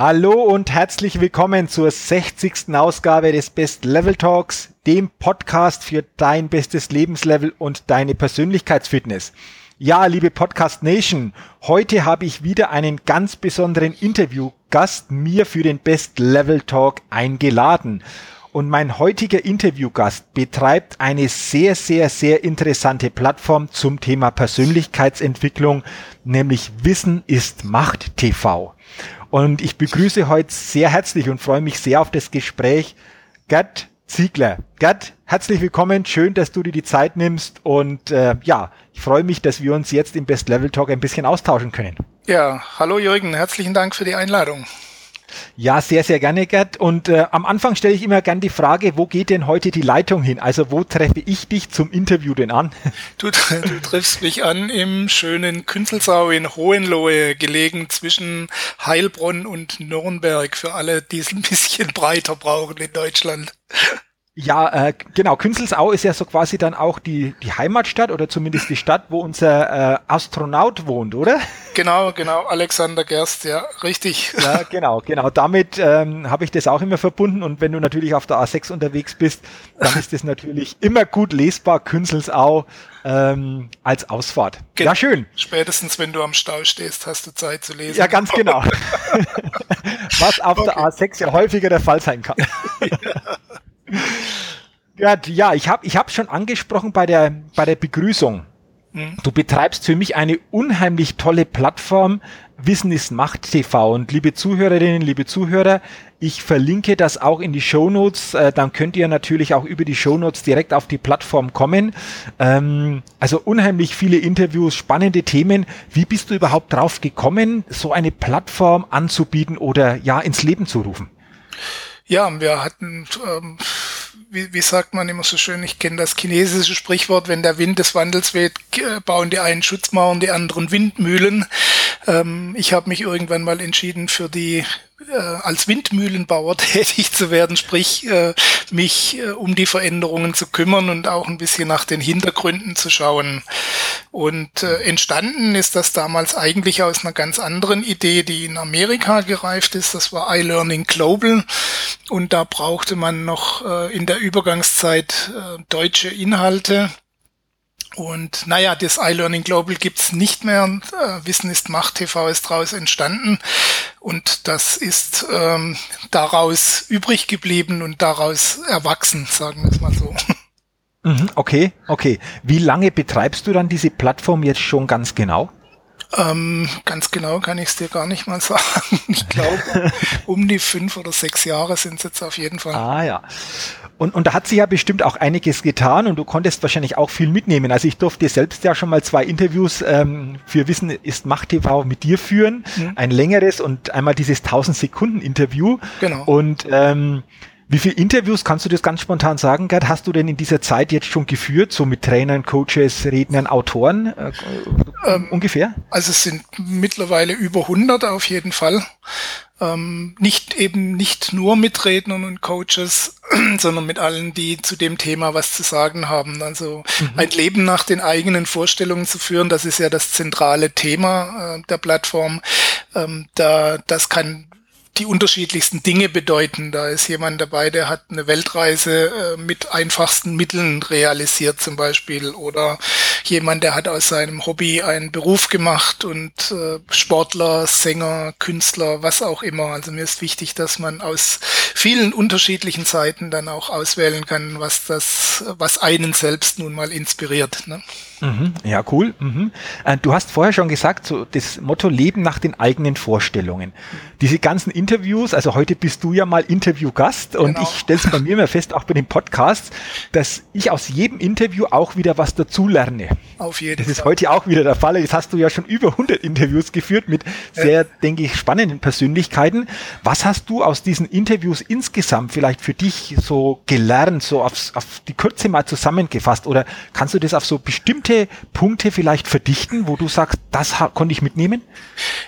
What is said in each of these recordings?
Hallo und herzlich willkommen zur 60. Ausgabe des Best Level Talks, dem Podcast für dein bestes Lebenslevel und deine Persönlichkeitsfitness. Ja, liebe Podcast Nation, heute habe ich wieder einen ganz besonderen Interviewgast mir für den Best Level Talk eingeladen. Und mein heutiger Interviewgast betreibt eine sehr, sehr, sehr interessante Plattform zum Thema Persönlichkeitsentwicklung, nämlich Wissen ist Macht TV. Und ich begrüße heute sehr herzlich und freue mich sehr auf das Gespräch Gerd Ziegler. Gerd, herzlich willkommen. Schön, dass du dir die Zeit nimmst. Und äh, ja, ich freue mich, dass wir uns jetzt im Best Level Talk ein bisschen austauschen können. Ja, hallo Jürgen, herzlichen Dank für die Einladung. Ja, sehr, sehr gerne, Gerd. Und äh, am Anfang stelle ich immer gern die Frage, wo geht denn heute die Leitung hin? Also wo treffe ich dich zum Interview denn an? Du, du triffst mich an im schönen Künzelsau in Hohenlohe, gelegen zwischen Heilbronn und Nürnberg, für alle, die es ein bisschen breiter brauchen in Deutschland. Ja, äh, genau. Künzelsau ist ja so quasi dann auch die, die Heimatstadt oder zumindest die Stadt, wo unser äh, Astronaut wohnt, oder? Genau, genau. Alexander Gerst, ja, richtig. Ja, genau, genau. Damit ähm, habe ich das auch immer verbunden. Und wenn du natürlich auf der A6 unterwegs bist, dann ist das natürlich immer gut lesbar, Künzelsau ähm, als Ausfahrt. Gen ja, schön. Spätestens, wenn du am Stau stehst, hast du Zeit zu lesen. Ja, ganz genau. Was auf okay. der A6 ja häufiger der Fall sein kann. ja. Ja, ja ich habe ich hab schon angesprochen bei der, bei der Begrüßung. Mhm. Du betreibst für mich eine unheimlich tolle Plattform. Wissen ist Macht TV. Und liebe Zuhörerinnen, liebe Zuhörer, ich verlinke das auch in die Shownotes. Äh, dann könnt ihr natürlich auch über die Shownotes direkt auf die Plattform kommen. Ähm, also unheimlich viele Interviews, spannende Themen. Wie bist du überhaupt drauf gekommen, so eine Plattform anzubieten oder ja ins Leben zu rufen? Ja, wir hatten, ähm, wie, wie sagt man immer so schön, ich kenne das chinesische Sprichwort, wenn der Wind des Wandels weht, bauen die einen Schutzmauern, die anderen Windmühlen. Ähm, ich habe mich irgendwann mal entschieden für die äh, als Windmühlenbauer tätig zu werden, sprich äh, mich äh, um die Veränderungen zu kümmern und auch ein bisschen nach den Hintergründen zu schauen. Und äh, entstanden ist das damals eigentlich aus einer ganz anderen Idee, die in Amerika gereift ist. Das war iLearning Global. Und da brauchte man noch äh, in der Übergangszeit äh, deutsche Inhalte und naja, das iLearning Global gibt's nicht mehr. Äh, Wissen ist Macht TV ist daraus entstanden. Und das ist ähm, daraus übrig geblieben und daraus erwachsen, sagen wir es mal so. Mhm, okay, okay. Wie lange betreibst du dann diese Plattform jetzt schon ganz genau? Ähm, ganz genau kann ich es dir gar nicht mal sagen. Ich glaube, um die fünf oder sechs Jahre sind es jetzt auf jeden Fall. Ah ja. Und, und da hat sich ja bestimmt auch einiges getan und du konntest wahrscheinlich auch viel mitnehmen. Also ich durfte selbst ja schon mal zwei Interviews ähm, für Wissen ist Macht TV mit dir führen. Mhm. Ein längeres und einmal dieses 1000 Sekunden Interview. Genau. Und ähm, wie viele Interviews kannst du das ganz spontan sagen, Gerd? Hast du denn in dieser Zeit jetzt schon geführt, so mit Trainern, Coaches, Rednern, Autoren äh, ähm, ungefähr? Also es sind mittlerweile über 100 auf jeden Fall. Ähm, nicht eben nicht nur mit Rednern und Coaches, sondern mit allen, die zu dem Thema was zu sagen haben. Also mhm. ein Leben nach den eigenen Vorstellungen zu führen, das ist ja das zentrale Thema äh, der Plattform. Ähm, da, das kann die unterschiedlichsten Dinge bedeuten. Da ist jemand dabei, der hat eine Weltreise äh, mit einfachsten Mitteln realisiert zum Beispiel oder jemand, der hat aus seinem Hobby einen Beruf gemacht und äh, Sportler, Sänger, Künstler, was auch immer. Also mir ist wichtig, dass man aus vielen unterschiedlichen Seiten dann auch auswählen kann, was das, was einen selbst nun mal inspiriert. Ne? Mhm, ja, cool. Mhm. Äh, du hast vorher schon gesagt, so das Motto Leben nach den eigenen Vorstellungen. Diese ganzen Interviews, also heute bist du ja mal Interviewgast und genau. ich stelle es bei mir immer fest, auch bei den Podcasts, dass ich aus jedem Interview auch wieder was dazulerne. Auf jeden Fall. Das ist heute auch wieder der Fall. Jetzt hast du ja schon über 100 Interviews geführt mit sehr, ja. denke ich, spannenden Persönlichkeiten. Was hast du aus diesen Interviews insgesamt vielleicht für dich so gelernt, so aufs, auf die Kürze mal zusammengefasst? Oder kannst du das auf so bestimmte Punkte vielleicht verdichten, wo du sagst, das konnte ich mitnehmen?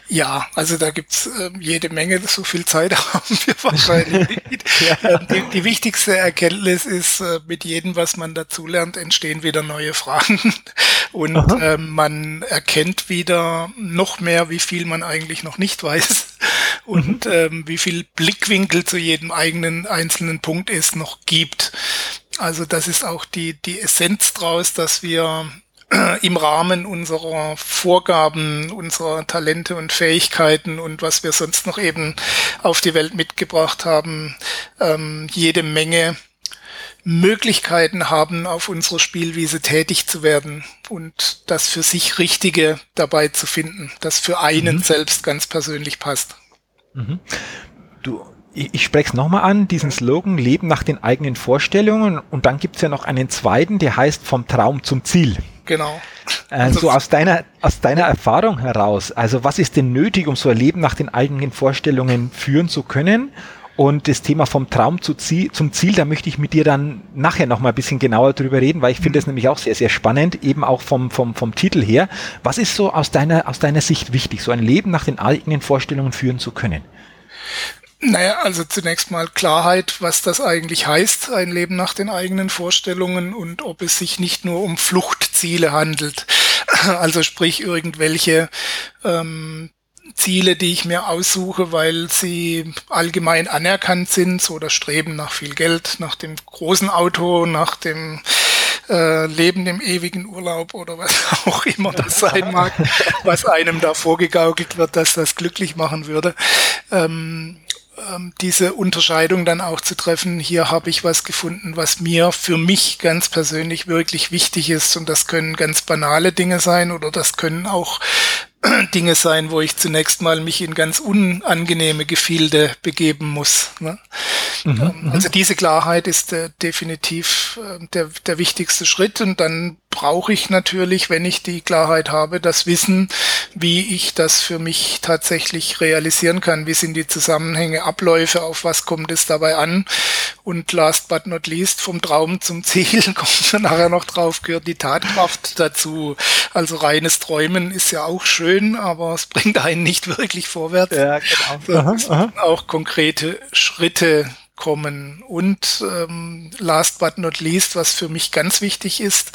Ja, also da gibt's äh, jede Menge, so viel Zeit haben wir wahrscheinlich nicht. ja. Ähm, die, die, wichtigste Erkenntnis ist, äh, mit jedem, was man dazulernt, entstehen wieder neue Fragen. Und ähm, man erkennt wieder noch mehr, wie viel man eigentlich noch nicht weiß und mhm. ähm, wie viel Blickwinkel zu jedem eigenen einzelnen Punkt es noch gibt. Also das ist auch die, die Essenz draus, dass wir im Rahmen unserer Vorgaben, unserer Talente und Fähigkeiten und was wir sonst noch eben auf die Welt mitgebracht haben, ähm, jede Menge Möglichkeiten haben, auf unserer Spielwiese tätig zu werden und das für sich Richtige dabei zu finden, das für einen mhm. selbst ganz persönlich passt. Mhm. Du, ich, ich spreche es nochmal an, diesen Slogan Leben nach den eigenen Vorstellungen und dann gibt's ja noch einen zweiten, der heißt vom Traum zum Ziel. Genau. Also so aus deiner, aus deiner Erfahrung heraus, also was ist denn nötig, um so ein Leben nach den eigenen Vorstellungen führen zu können? Und das Thema vom Traum zu Ziel, zum Ziel, da möchte ich mit dir dann nachher noch mal ein bisschen genauer drüber reden, weil ich finde das nämlich auch sehr, sehr spannend, eben auch vom, vom, vom Titel her. Was ist so aus deiner, aus deiner Sicht wichtig, so ein Leben nach den eigenen Vorstellungen führen zu können? Naja, also zunächst mal Klarheit, was das eigentlich heißt, ein Leben nach den eigenen Vorstellungen und ob es sich nicht nur um Fluchtziele handelt. Also sprich irgendwelche ähm, Ziele, die ich mir aussuche, weil sie allgemein anerkannt sind, so das Streben nach viel Geld, nach dem großen Auto, nach dem äh, Leben im ewigen Urlaub oder was auch immer das sein mag, was einem da vorgegaukelt wird, dass das glücklich machen würde. Ähm, diese Unterscheidung dann auch zu treffen, hier habe ich was gefunden, was mir für mich ganz persönlich wirklich wichtig ist. Und das können ganz banale Dinge sein oder das können auch Dinge sein, wo ich zunächst mal mich in ganz unangenehme Gefilde begeben muss. Ne? Mhm, ähm, mhm. also diese Klarheit ist äh, definitiv äh, der, der wichtigste Schritt und dann brauche ich natürlich, wenn ich die Klarheit habe, das Wissen, wie ich das für mich tatsächlich realisieren kann. Wie sind die Zusammenhänge, Abläufe, auf was kommt es dabei an? Und last but not least, vom Traum zum Ziel kommt dann nachher noch drauf, gehört die Tatkraft dazu. Also reines Träumen ist ja auch schön, aber es bringt einen nicht wirklich vorwärts. Ja, genau. Aha, aha. Auch konkrete Schritte kommen. Und ähm, last but not least, was für mich ganz wichtig ist,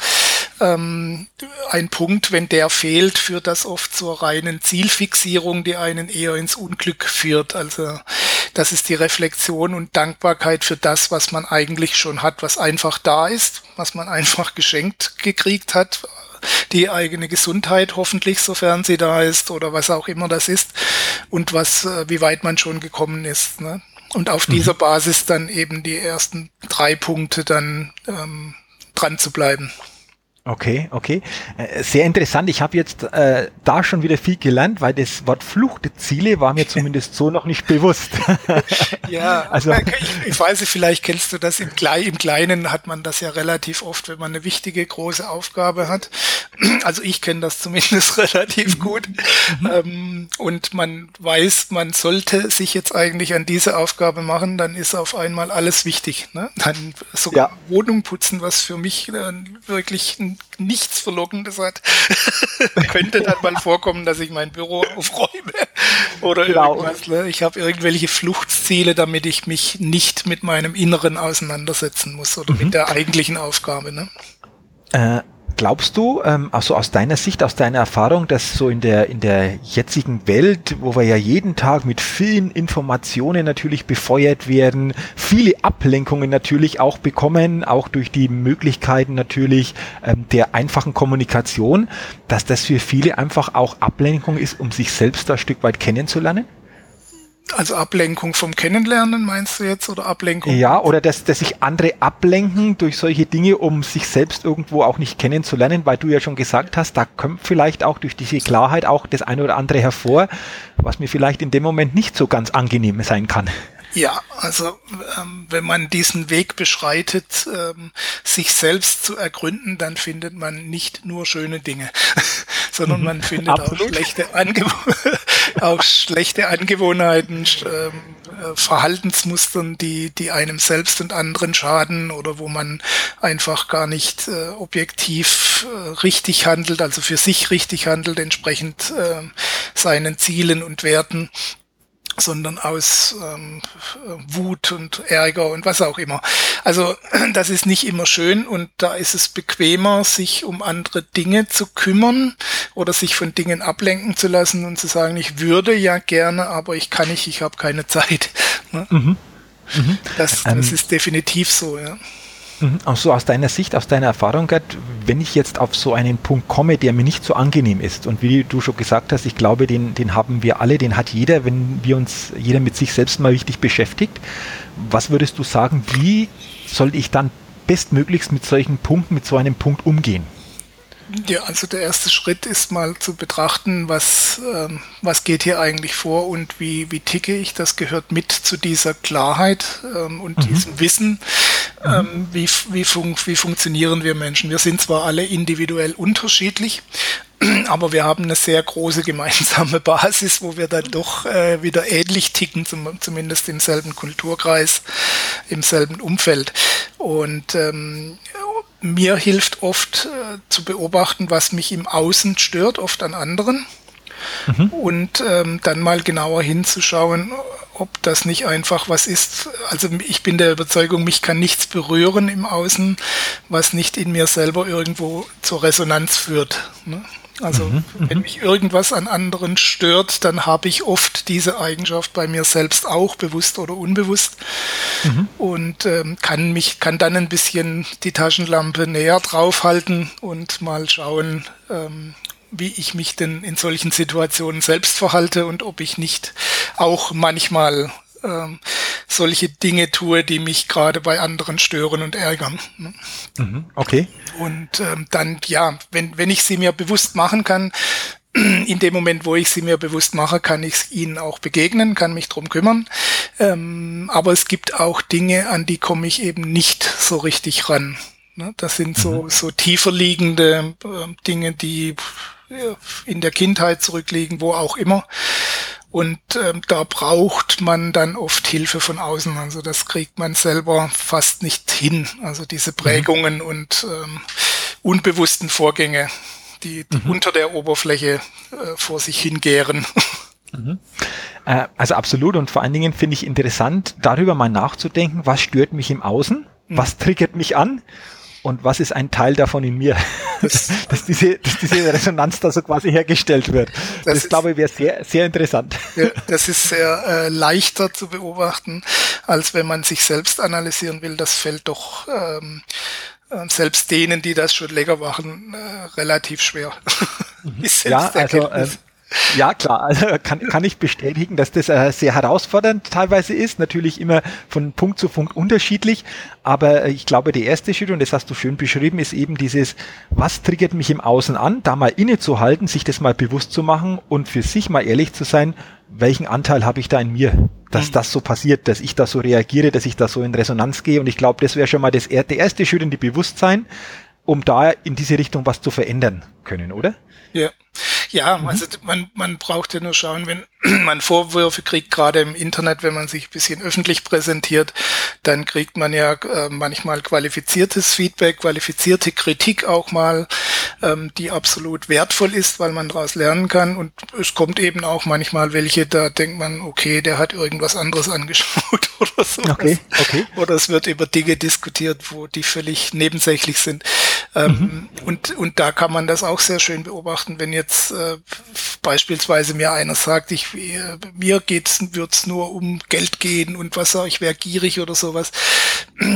ähm, ein Punkt, wenn der fehlt, führt das oft zur reinen Zielfixierung, die einen eher ins Unglück führt. Also das ist die Reflexion und Dankbarkeit für das, was man eigentlich schon hat, was einfach da ist, was man einfach geschenkt gekriegt hat, die eigene Gesundheit hoffentlich, sofern sie da ist oder was auch immer das ist und was, äh, wie weit man schon gekommen ist. Ne? Und auf mhm. dieser Basis dann eben die ersten drei Punkte dann ähm, dran zu bleiben. Okay, okay. Äh, sehr interessant. Ich habe jetzt äh, da schon wieder viel gelernt, weil das Wort Fluchtziele war mir zumindest so noch nicht bewusst. ja, also ich, ich, weiß nicht, vielleicht kennst du das im, Kle im Kleinen hat man das ja relativ oft, wenn man eine wichtige große Aufgabe hat. Also ich kenne das zumindest relativ mhm. gut. Mhm. Ähm, und man weiß, man sollte sich jetzt eigentlich an diese Aufgabe machen, dann ist auf einmal alles wichtig. Ne? Dann sogar ja. Wohnung putzen, was für mich äh, wirklich ein nichts Verlockendes hat. Könnte dann mal vorkommen, dass ich mein Büro aufräume oder genau. irgendwas. Ne? Ich habe irgendwelche Fluchtziele, damit ich mich nicht mit meinem Inneren auseinandersetzen muss oder mhm. mit der eigentlichen Aufgabe. Ne? Äh, Glaubst du, ähm, also aus deiner Sicht, aus deiner Erfahrung, dass so in der, in der jetzigen Welt, wo wir ja jeden Tag mit vielen Informationen natürlich befeuert werden, viele Ablenkungen natürlich auch bekommen, auch durch die Möglichkeiten natürlich ähm, der einfachen Kommunikation, dass das für viele einfach auch Ablenkung ist, um sich selbst ein Stück weit kennenzulernen? Also Ablenkung vom Kennenlernen meinst du jetzt oder Ablenkung? Ja, oder dass, dass sich andere ablenken durch solche Dinge, um sich selbst irgendwo auch nicht kennenzulernen, weil du ja schon gesagt hast, da kommt vielleicht auch durch diese Klarheit auch das eine oder andere hervor, was mir vielleicht in dem Moment nicht so ganz angenehm sein kann. Ja, also ähm, wenn man diesen Weg beschreitet, ähm, sich selbst zu ergründen, dann findet man nicht nur schöne Dinge, sondern man findet auch schlechte, Angew auch schlechte Angewohnheiten, ähm, äh, Verhaltensmustern, die, die einem selbst und anderen schaden oder wo man einfach gar nicht äh, objektiv äh, richtig handelt, also für sich richtig handelt, entsprechend äh, seinen Zielen und Werten sondern aus ähm, Wut und Ärger und was auch immer. Also das ist nicht immer schön und da ist es bequemer, sich um andere Dinge zu kümmern oder sich von Dingen ablenken zu lassen und zu sagen, ich würde ja gerne, aber ich kann nicht, ich habe keine Zeit. Ne? Mhm. Mhm. Das, das ähm, ist definitiv so, ja. Mhm. So aus deiner Sicht, aus deiner Erfahrung, Gerd, wenn ich jetzt auf so einen Punkt komme, der mir nicht so angenehm ist und wie du schon gesagt hast, ich glaube, den, den haben wir alle, den hat jeder, wenn wir uns jeder mit sich selbst mal richtig beschäftigt. Was würdest du sagen, wie soll ich dann bestmöglichst mit solchen Punkten, mit so einem Punkt umgehen? Ja, also der erste Schritt ist mal zu betrachten, was, ähm, was geht hier eigentlich vor und wie, wie ticke ich. Das gehört mit zu dieser Klarheit ähm, und mhm. diesem Wissen, mhm. ähm, wie, wie, fun wie funktionieren wir Menschen. Wir sind zwar alle individuell unterschiedlich, aber wir haben eine sehr große gemeinsame Basis, wo wir dann doch äh, wieder ähnlich ticken, zum, zumindest im selben Kulturkreis, im selben Umfeld. Und ähm, mir hilft oft äh, zu beobachten, was mich im Außen stört, oft an anderen. Mhm. Und ähm, dann mal genauer hinzuschauen, ob das nicht einfach was ist. Also ich bin der Überzeugung, mich kann nichts berühren im Außen, was nicht in mir selber irgendwo zur Resonanz führt. Ne? Also mhm, mhm, wenn mich irgendwas an anderen stört, dann habe ich oft diese Eigenschaft bei mir selbst auch, bewusst oder unbewusst. Mhm. Und ähm, kann mich, kann dann ein bisschen die Taschenlampe näher draufhalten und mal schauen, ähm, wie ich mich denn in solchen Situationen selbst verhalte und ob ich nicht auch manchmal ähm, solche Dinge tue, die mich gerade bei anderen stören und ärgern. Ne? Mhm, okay. Und ähm, dann, ja, wenn, wenn ich sie mir bewusst machen kann, in dem Moment, wo ich sie mir bewusst mache, kann ich ihnen auch begegnen, kann mich drum kümmern. Ähm, aber es gibt auch Dinge, an die komme ich eben nicht so richtig ran. Ne? Das sind so, mhm. so tiefer liegende äh, Dinge, die in der Kindheit zurückliegen, wo auch immer. Und ähm, da braucht man dann oft Hilfe von außen. Also das kriegt man selber fast nicht hin. Also diese mhm. Prägungen mhm. und ähm, unbewussten Vorgänge, die, die mhm. unter der Oberfläche äh, vor sich hingären. Mhm. Äh, also absolut und vor allen Dingen finde ich interessant, darüber mal nachzudenken, was stört mich im Außen, mhm. was triggert mich an und was ist ein Teil davon in mir, dass, diese, dass diese Resonanz da so quasi hergestellt wird. Das, das ist, glaube ich, wäre sehr, sehr interessant. Ja, das ist sehr äh, leichter zu beobachten, als wenn man sich selbst analysieren will. Das fällt doch ähm, äh, selbst denen, die das schon länger machen, äh, relativ schwer. Mhm. ja, also äh, ja, klar, also kann, kann ich bestätigen, dass das äh, sehr herausfordernd teilweise ist. Natürlich immer von Punkt zu Punkt unterschiedlich. Aber äh, ich glaube, der erste Schritt, und das hast du schön beschrieben, ist eben dieses, was triggert mich im Außen an, da mal innezuhalten, sich das mal bewusst zu machen und für sich mal ehrlich zu sein, welchen Anteil habe ich da in mir, dass mhm. das so passiert, dass ich da so reagiere, dass ich da so in Resonanz gehe. Und ich glaube, das wäre schon mal das, der erste Schritt in die Bewusstsein, um da in diese Richtung was zu verändern können, oder? Ja. Ja, mhm. also man, man braucht ja nur schauen, wenn man Vorwürfe kriegt, gerade im Internet, wenn man sich ein bisschen öffentlich präsentiert, dann kriegt man ja äh, manchmal qualifiziertes Feedback, qualifizierte Kritik auch mal, ähm, die absolut wertvoll ist, weil man daraus lernen kann. Und es kommt eben auch manchmal welche, da denkt man, okay, der hat irgendwas anderes angeschaut oder so. Okay, okay. Oder es wird über Dinge diskutiert, wo die völlig nebensächlich sind. Ähm, mhm. und, und da kann man das auch sehr schön beobachten, wenn jetzt äh, beispielsweise mir einer sagt, ich, äh, mir geht's, wird's nur um Geld gehen und was auch, ich wäre gierig oder sowas.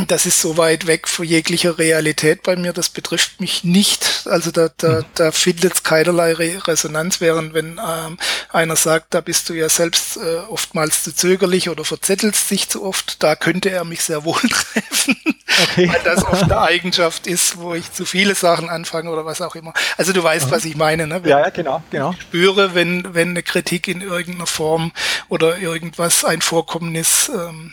Das ist so weit weg von jeglicher Realität bei mir, das betrifft mich nicht. Also da, da, mhm. da findet es keinerlei Re Resonanz, während wenn ähm, einer sagt, da bist du ja selbst äh, oftmals zu zögerlich oder verzettelst dich zu oft, da könnte er mich sehr wohl treffen. Okay. Weil das oft eine Eigenschaft ist, wo ich zu viele Sachen anfange oder was auch immer. Also du weißt, mhm. was ich meine, ne? Wenn ja, ja, genau, genau. Ich spüre, wenn, wenn eine Kritik in irgendeiner Form oder irgendwas, ein Vorkommnis ähm,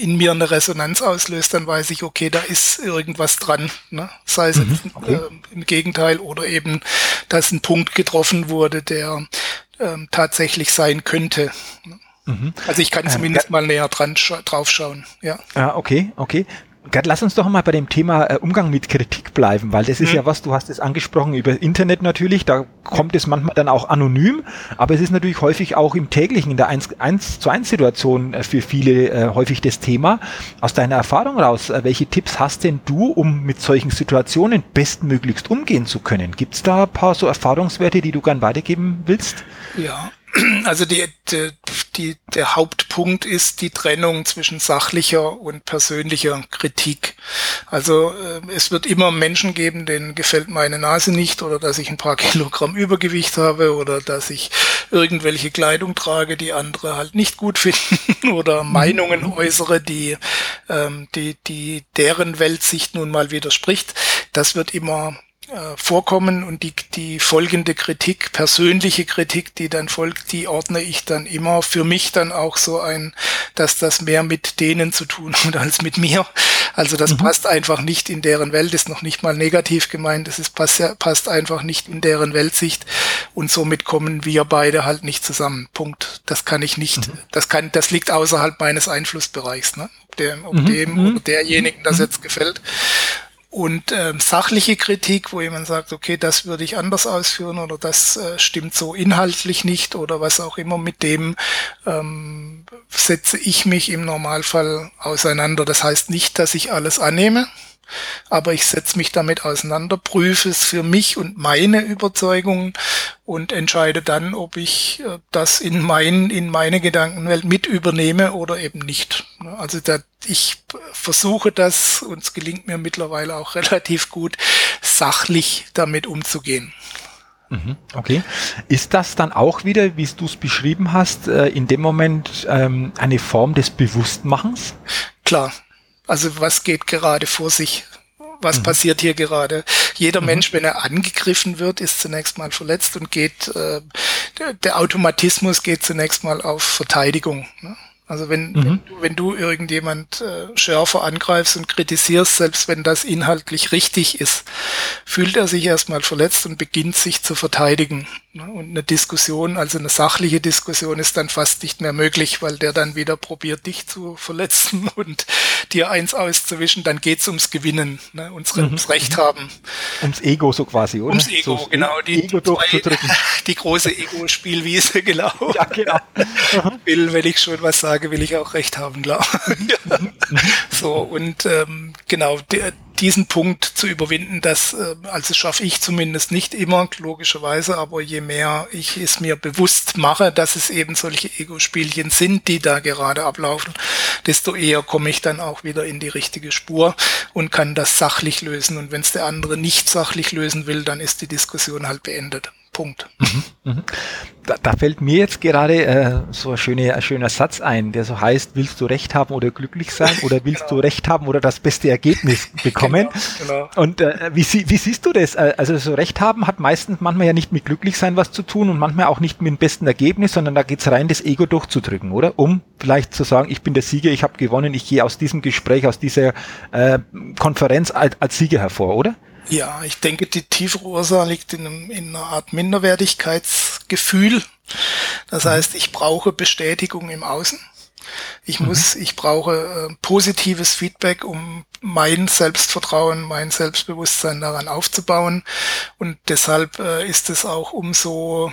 in mir eine Resonanz auslöst, dann weiß ich, okay, da ist irgendwas dran. Ne? Sei es mhm, okay. äh, im Gegenteil oder eben, dass ein Punkt getroffen wurde, der ähm, tatsächlich sein könnte. Ne? Also ich kann ähm, zumindest äh, mal näher dran drauf schauen. Ja. Ah, okay, okay. Gerd, lass uns doch mal bei dem Thema äh, Umgang mit Kritik bleiben, weil das ist mhm. ja was, du hast es angesprochen über Internet natürlich, da kommt es manchmal dann auch anonym, aber es ist natürlich häufig auch im täglichen, in der 1, 1 zu 1 Situation äh, für viele äh, häufig das Thema. Aus deiner Erfahrung raus, äh, welche Tipps hast denn du, um mit solchen Situationen bestmöglichst umgehen zu können? Gibt es da ein paar so Erfahrungswerte, die du gern weitergeben willst? Ja, also die, die, die, der Hauptpunkt ist die Trennung zwischen sachlicher und persönlicher Kritik. Also äh, es wird immer Menschen geben, denen gefällt meine Nase nicht oder dass ich ein paar Kilogramm Übergewicht habe oder dass ich irgendwelche Kleidung trage, die andere halt nicht gut finden oder mhm. Meinungen äußere, die, ähm, die, die deren Weltsicht nun mal widerspricht. Das wird immer äh, vorkommen und die, die folgende Kritik, persönliche Kritik, die dann folgt, die ordne ich dann immer für mich dann auch so ein, dass das mehr mit denen zu tun hat als mit mir. Also das mhm. passt einfach nicht in deren Welt, ist noch nicht mal negativ gemeint, es ist, passt, passt einfach nicht in deren Weltsicht und somit kommen wir beide halt nicht zusammen. Punkt. Das kann ich nicht, mhm. das kann, das liegt außerhalb meines Einflussbereichs, ne? Ob dem, ob mhm. dem oder mhm. derjenigen das mhm. jetzt gefällt. Und ähm, sachliche Kritik, wo jemand sagt, okay, das würde ich anders ausführen oder das äh, stimmt so inhaltlich nicht oder was auch immer, mit dem ähm, setze ich mich im Normalfall auseinander. Das heißt nicht, dass ich alles annehme, aber ich setze mich damit auseinander, prüfe es für mich und meine Überzeugungen und entscheide dann, ob ich äh, das in, mein, in meine Gedankenwelt mit übernehme oder eben nicht. Also da, ich versuche das, und es gelingt mir mittlerweile auch relativ gut, sachlich damit umzugehen. Mhm, okay. Ist das dann auch wieder, wie du es beschrieben hast, äh, in dem Moment ähm, eine Form des Bewusstmachens? Klar, also was geht gerade vor sich? Was mhm. passiert hier gerade? Jeder mhm. Mensch, wenn er angegriffen wird, ist zunächst mal verletzt und geht, äh, der, der Automatismus geht zunächst mal auf Verteidigung. Ne? Also wenn, mhm. wenn, du, wenn du irgendjemand äh, schärfer angreifst und kritisierst, selbst wenn das inhaltlich richtig ist, fühlt er sich erstmal verletzt und beginnt sich zu verteidigen. Und eine Diskussion, also eine sachliche Diskussion ist dann fast nicht mehr möglich, weil der dann wieder probiert, dich zu verletzen und dir eins auszuwischen. Dann geht's ums Gewinnen, ne? ums, mhm. ums Recht haben. Ums Ego so quasi, oder? Ums Ego, so genau. Die, Ego die, zwei, die große Ego-Spielwiese, genau. Ja, genau. Will, wenn ich schon was sage, will ich auch recht haben, klar. so, und ähm, genau, der, diesen Punkt zu überwinden, das äh, also schaffe ich zumindest nicht immer, logischerweise, aber je mehr ich es mir bewusst mache, dass es eben solche Ego-Spielchen sind, die da gerade ablaufen, desto eher komme ich dann auch wieder in die richtige Spur und kann das sachlich lösen. Und wenn es der andere nicht sachlich lösen will, dann ist die Diskussion halt beendet. Punkt. Mhm, mhm. Da, da, fällt mir jetzt gerade äh, so ein schöner, ein schöner Satz ein, der so heißt, willst du Recht haben oder glücklich sein oder willst genau. du Recht haben oder das beste Ergebnis bekommen? Genau, genau. Und äh, wie, wie, siehst du das? Äh, also so Recht haben hat meistens manchmal ja nicht mit glücklich sein was zu tun und manchmal auch nicht mit dem besten Ergebnis, sondern da geht's rein, das Ego durchzudrücken, oder? Um vielleicht zu sagen, ich bin der Sieger, ich habe gewonnen, ich gehe aus diesem Gespräch, aus dieser äh, Konferenz als, als Sieger hervor, oder? Ja, ich denke, die tiefere Ursache liegt in, einem, in einer Art Minderwertigkeitsgefühl. Das mhm. heißt, ich brauche Bestätigung im Außen. Ich mhm. muss, ich brauche äh, positives Feedback, um mein Selbstvertrauen, mein Selbstbewusstsein daran aufzubauen. Und deshalb äh, ist es auch umso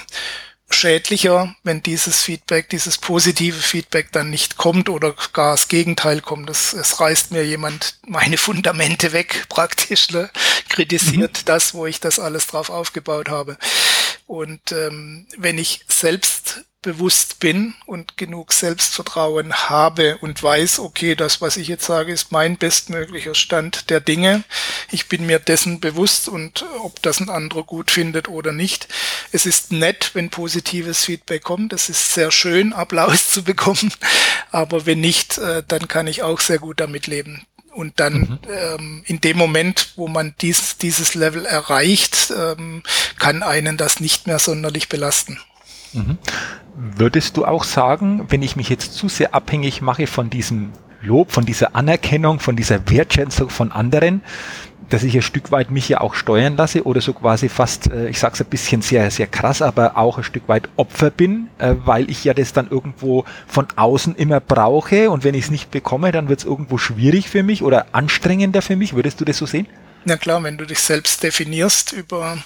schädlicher, wenn dieses Feedback, dieses positive Feedback dann nicht kommt oder gar das Gegenteil kommt. Es, es reißt mir jemand meine Fundamente weg, praktisch, ne? kritisiert mhm. das, wo ich das alles drauf aufgebaut habe. Und ähm, wenn ich selbst bewusst bin und genug Selbstvertrauen habe und weiß, okay, das, was ich jetzt sage, ist mein bestmöglicher Stand der Dinge. Ich bin mir dessen bewusst und ob das ein anderer gut findet oder nicht. Es ist nett, wenn positives Feedback kommt. Es ist sehr schön, Applaus zu bekommen. Aber wenn nicht, äh, dann kann ich auch sehr gut damit leben. Und dann mhm. ähm, in dem Moment, wo man dies, dieses Level erreicht, ähm, kann einen das nicht mehr sonderlich belasten. Mhm. Würdest du auch sagen, wenn ich mich jetzt zu sehr abhängig mache von diesem Lob, von dieser Anerkennung, von dieser Wertschätzung von anderen, dass ich ein Stück weit mich ja auch steuern lasse oder so quasi fast, äh, ich sag's ein bisschen sehr, sehr krass, aber auch ein Stück weit Opfer bin, äh, weil ich ja das dann irgendwo von außen immer brauche und wenn ich es nicht bekomme, dann wird es irgendwo schwierig für mich oder anstrengender für mich. Würdest du das so sehen? Na klar, wenn du dich selbst definierst über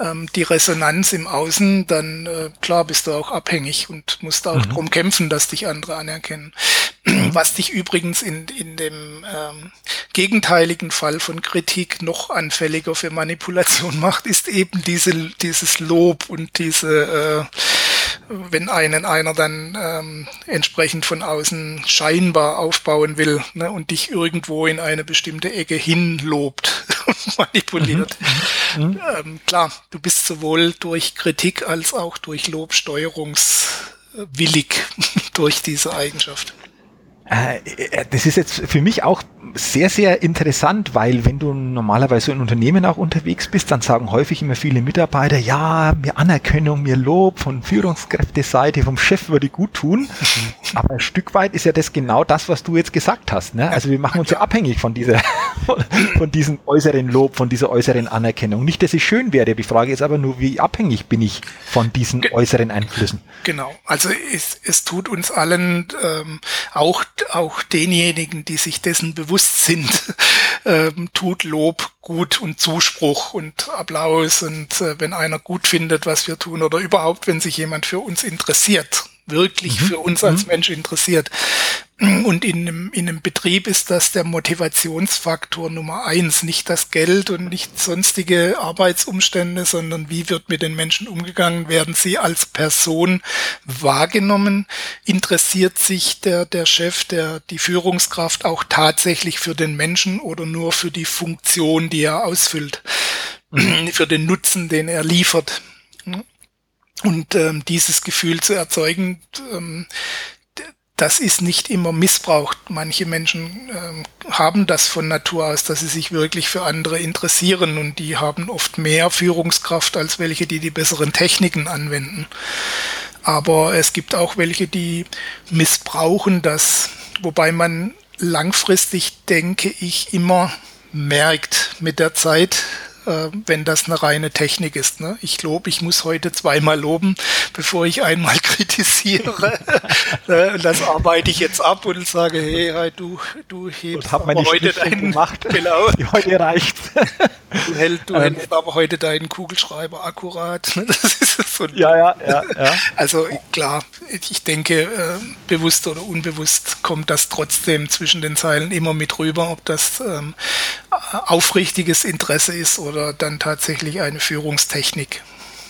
ähm, die Resonanz im Außen, dann äh, klar bist du auch abhängig und musst auch mhm. drum kämpfen, dass dich andere anerkennen. Mhm. Was dich übrigens in, in dem ähm, gegenteiligen Fall von Kritik noch anfälliger für Manipulation macht, ist eben diese, dieses Lob und diese äh, wenn einen einer dann ähm, entsprechend von außen scheinbar aufbauen will ne, und dich irgendwo in eine bestimmte Ecke hinlobt und manipuliert. Mhm. Mhm. Ähm, klar, du bist sowohl durch Kritik als auch durch Lob steuerungswillig durch diese Eigenschaft. Äh, äh, das ist jetzt für mich auch sehr, sehr interessant, weil wenn du normalerweise in Unternehmen auch unterwegs bist, dann sagen häufig immer viele Mitarbeiter, ja, mir Anerkennung, mir Lob von Führungskräfteseite, vom Chef würde gut tun. Aber ein Stück weit ist ja das genau das, was du jetzt gesagt hast. Ne? Also wir machen uns ja abhängig von dieser, von diesem äußeren Lob, von dieser äußeren Anerkennung. Nicht, dass es schön wäre. Die Frage ist aber nur, wie abhängig bin ich von diesen äußeren Einflüssen? Genau. Also es, es tut uns allen, ähm, auch, auch denjenigen, die sich dessen bewusst sind, ähm, tut Lob gut und Zuspruch und Applaus. Und äh, wenn einer gut findet, was wir tun oder überhaupt, wenn sich jemand für uns interessiert wirklich mhm. für uns als mhm. Mensch interessiert. Und in einem, in einem Betrieb ist das der Motivationsfaktor Nummer eins, nicht das Geld und nicht sonstige Arbeitsumstände, sondern wie wird mit den Menschen umgegangen, werden sie als Person wahrgenommen, interessiert sich der, der Chef, der, die Führungskraft auch tatsächlich für den Menschen oder nur für die Funktion, die er ausfüllt, mhm. für den Nutzen, den er liefert. Und ähm, dieses Gefühl zu erzeugen, ähm, das ist nicht immer missbraucht. Manche Menschen ähm, haben das von Natur aus, dass sie sich wirklich für andere interessieren und die haben oft mehr Führungskraft als welche, die die besseren Techniken anwenden. Aber es gibt auch welche, die missbrauchen das, wobei man langfristig, denke ich, immer merkt mit der Zeit, äh, wenn das eine reine Technik ist. Ne? Ich lobe, ich muss heute zweimal loben, bevor ich einmal kritisiere. Äh, das arbeite ich jetzt ab und sage, hey, du, du hebst aber heute deinen gemacht. Genau. Heute reicht. Du, hält, du ähm, hältst aber heute deinen Kugelschreiber akkurat. Das ist so ja, ja, ja, ja. Also klar, ich denke, äh, bewusst oder unbewusst kommt das trotzdem zwischen den Zeilen immer mit rüber, ob das ähm, aufrichtiges Interesse ist oder dann tatsächlich eine Führungstechnik.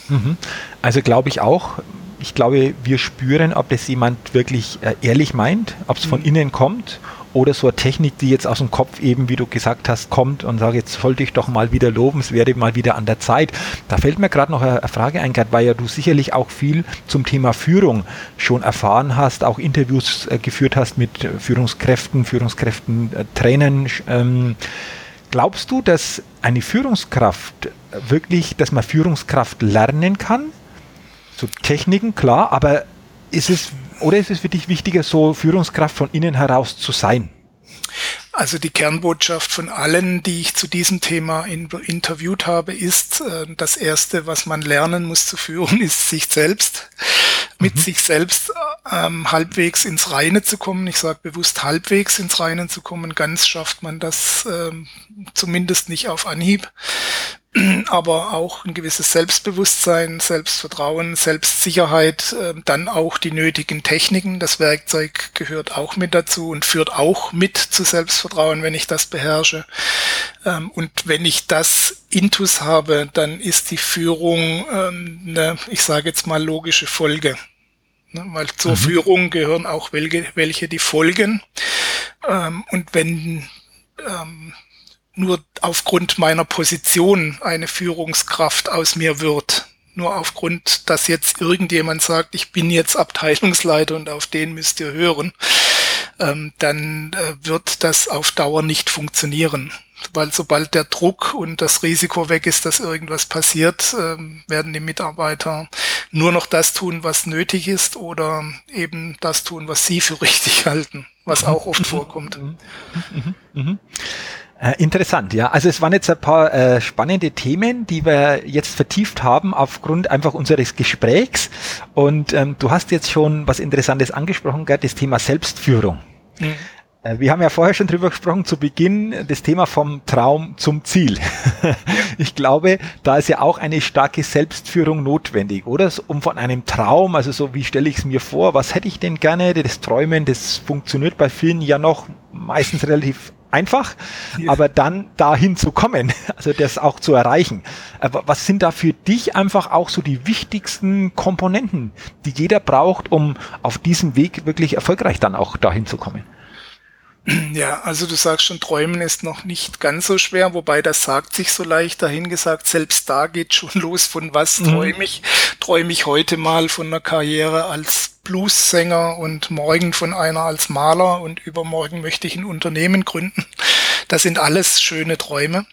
Mhm. Also glaube ich auch. Ich glaube, wir spüren, ob das jemand wirklich äh, ehrlich meint, ob es von mhm. innen kommt oder so eine Technik, die jetzt aus dem Kopf eben, wie du gesagt hast, kommt und sage, jetzt sollte ich doch mal wieder loben, es wäre mal wieder an der Zeit. Da fällt mir gerade noch eine Frage ein, weil ja du sicherlich auch viel zum Thema Führung schon erfahren hast, auch Interviews äh, geführt hast mit Führungskräften, Führungskräften, äh, Trainern. Ähm, Glaubst du, dass eine Führungskraft wirklich, dass man Führungskraft lernen kann? So Techniken, klar, aber ist es, oder ist es für dich wichtiger, so Führungskraft von innen heraus zu sein? Also die Kernbotschaft von allen, die ich zu diesem Thema in, interviewt habe, ist, äh, das Erste, was man lernen muss zu führen, ist sich selbst. Mit mhm. sich selbst ähm, halbwegs ins Reine zu kommen. Ich sage bewusst halbwegs ins Reine zu kommen. Ganz schafft man das ähm, zumindest nicht auf Anhieb. aber auch ein gewisses Selbstbewusstsein, Selbstvertrauen, Selbstsicherheit, äh, dann auch die nötigen Techniken. Das Werkzeug gehört auch mit dazu und führt auch mit zu Selbstvertrauen, wenn ich das beherrsche. Ähm, und wenn ich das Intus habe, dann ist die Führung ähm, eine, ich sage jetzt mal, logische Folge. Ne, weil zur mhm. Führung gehören auch welche, welche die folgen. Ähm, und wenn ähm, nur aufgrund meiner Position eine Führungskraft aus mir wird. Nur aufgrund, dass jetzt irgendjemand sagt, ich bin jetzt Abteilungsleiter und auf den müsst ihr hören, ähm, dann äh, wird das auf Dauer nicht funktionieren. Weil sobald der Druck und das Risiko weg ist, dass irgendwas passiert, ähm, werden die Mitarbeiter nur noch das tun, was nötig ist oder eben das tun, was sie für richtig halten, was auch oft vorkommt. Äh, interessant, ja. Also es waren jetzt ein paar äh, spannende Themen, die wir jetzt vertieft haben aufgrund einfach unseres Gesprächs. Und ähm, du hast jetzt schon was Interessantes angesprochen, Gerd, das Thema Selbstführung. Mhm. Äh, wir haben ja vorher schon drüber gesprochen, zu Beginn das Thema vom Traum zum Ziel. ich glaube, da ist ja auch eine starke Selbstführung notwendig, oder? Um von einem Traum, also so wie stelle ich es mir vor, was hätte ich denn gerne? Das Träumen, das funktioniert bei vielen ja noch meistens relativ einfach, aber dann dahin zu kommen, also das auch zu erreichen. Aber was sind da für dich einfach auch so die wichtigsten Komponenten, die jeder braucht, um auf diesem Weg wirklich erfolgreich dann auch dahin zu kommen? Ja, also du sagst schon, träumen ist noch nicht ganz so schwer, wobei das sagt sich so leicht dahingesagt. Selbst da geht schon los, von was mhm. träume ich. Träume ich heute mal von einer Karriere als Blues-Sänger und morgen von einer als Maler und übermorgen möchte ich ein Unternehmen gründen. Das sind alles schöne Träume.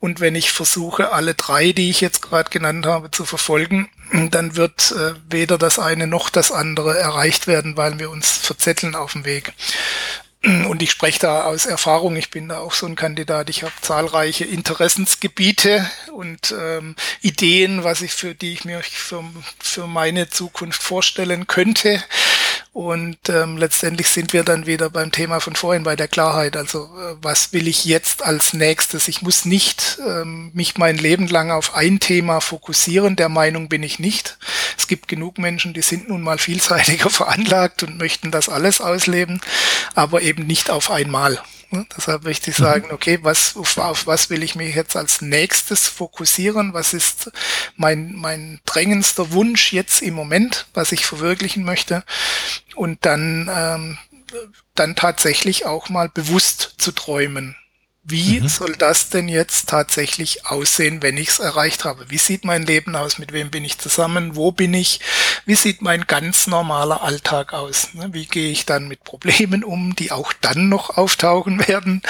Und wenn ich versuche, alle drei, die ich jetzt gerade genannt habe, zu verfolgen, dann wird äh, weder das eine noch das andere erreicht werden, weil wir uns verzetteln auf dem Weg. Und ich spreche da aus Erfahrung, ich bin da auch so ein Kandidat. Ich habe zahlreiche Interessensgebiete und ähm, Ideen, was ich für die ich mir für, für meine Zukunft vorstellen könnte. Und ähm, letztendlich sind wir dann wieder beim Thema von vorhin, bei der Klarheit. Also äh, was will ich jetzt als nächstes? Ich muss nicht ähm, mich mein Leben lang auf ein Thema fokussieren. Der Meinung bin ich nicht. Es gibt genug Menschen, die sind nun mal vielseitiger veranlagt und möchten das alles ausleben, aber eben nicht auf einmal. Ne? Deshalb möchte ich sagen, mhm. okay, was, auf, auf, was will ich mich jetzt als nächstes fokussieren? Was ist mein, mein drängendster Wunsch jetzt im Moment, was ich verwirklichen möchte? Und dann, ähm, dann tatsächlich auch mal bewusst zu träumen. Wie mhm. soll das denn jetzt tatsächlich aussehen, wenn ich es erreicht habe? Wie sieht mein Leben aus? Mit wem bin ich zusammen? Wo bin ich? Wie sieht mein ganz normaler Alltag aus? Ne, wie gehe ich dann mit Problemen um, die auch dann noch auftauchen werden?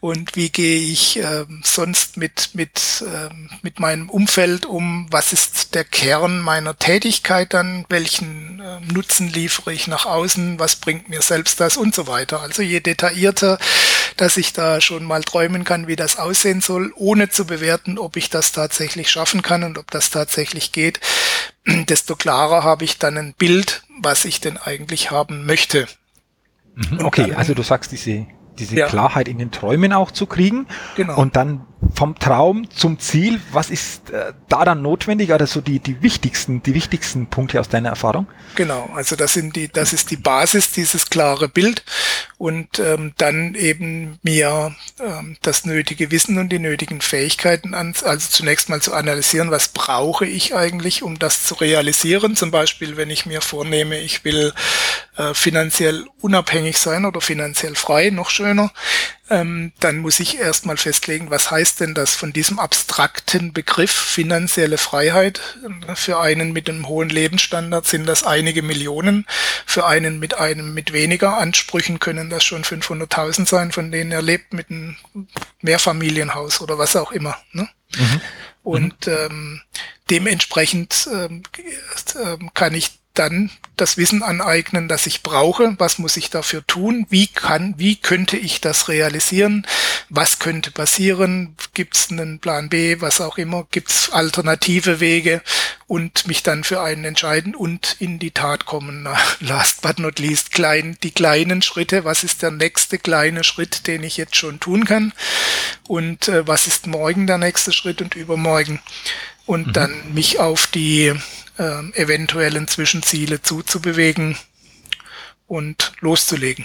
Und wie gehe ich äh, sonst mit, mit, äh, mit meinem Umfeld um? Was ist der Kern meiner Tätigkeit dann? Welchen äh, Nutzen liefere ich nach außen? Was bringt mir selbst das? Und so weiter. Also je detaillierter, dass ich da schon mal träumen kann, wie das aussehen soll, ohne zu bewerten, ob ich das tatsächlich schaffen kann und ob das tatsächlich geht, desto klarer habe ich dann ein Bild, was ich denn eigentlich haben möchte. Mhm, okay, dann, also du sagst, diese, diese ja. Klarheit in den Träumen auch zu kriegen genau. und dann vom Traum zum Ziel, was ist äh, da dann notwendig? Oder so die, die wichtigsten, die wichtigsten Punkte aus deiner Erfahrung? Genau, also das sind die, das ist die Basis, dieses klare Bild. Und ähm, dann eben mir ähm, das nötige Wissen und die nötigen Fähigkeiten an, also zunächst mal zu analysieren, was brauche ich eigentlich, um das zu realisieren. Zum Beispiel, wenn ich mir vornehme, ich will äh, finanziell unabhängig sein oder finanziell frei, noch schöner, ähm, dann muss ich erstmal festlegen, was heißt denn das von diesem abstrakten Begriff finanzielle Freiheit? Für einen mit einem hohen Lebensstandard sind das einige Millionen. Für einen mit einem mit weniger Ansprüchen können das schon 500.000 sein, von denen er lebt mit einem Mehrfamilienhaus oder was auch immer. Ne? Mhm. Und ähm, dementsprechend ähm, kann ich dann das Wissen aneignen, das ich brauche. Was muss ich dafür tun? Wie kann, wie könnte ich das realisieren? Was könnte passieren? Gibt es einen Plan B? Was auch immer? Gibt es alternative Wege? Und mich dann für einen entscheiden und in die Tat kommen. Last but not least, klein, die kleinen Schritte. Was ist der nächste kleine Schritt, den ich jetzt schon tun kann? Und äh, was ist morgen der nächste Schritt und übermorgen? Und mhm. dann mich auf die äh, eventuellen Zwischenziele zuzubewegen und loszulegen.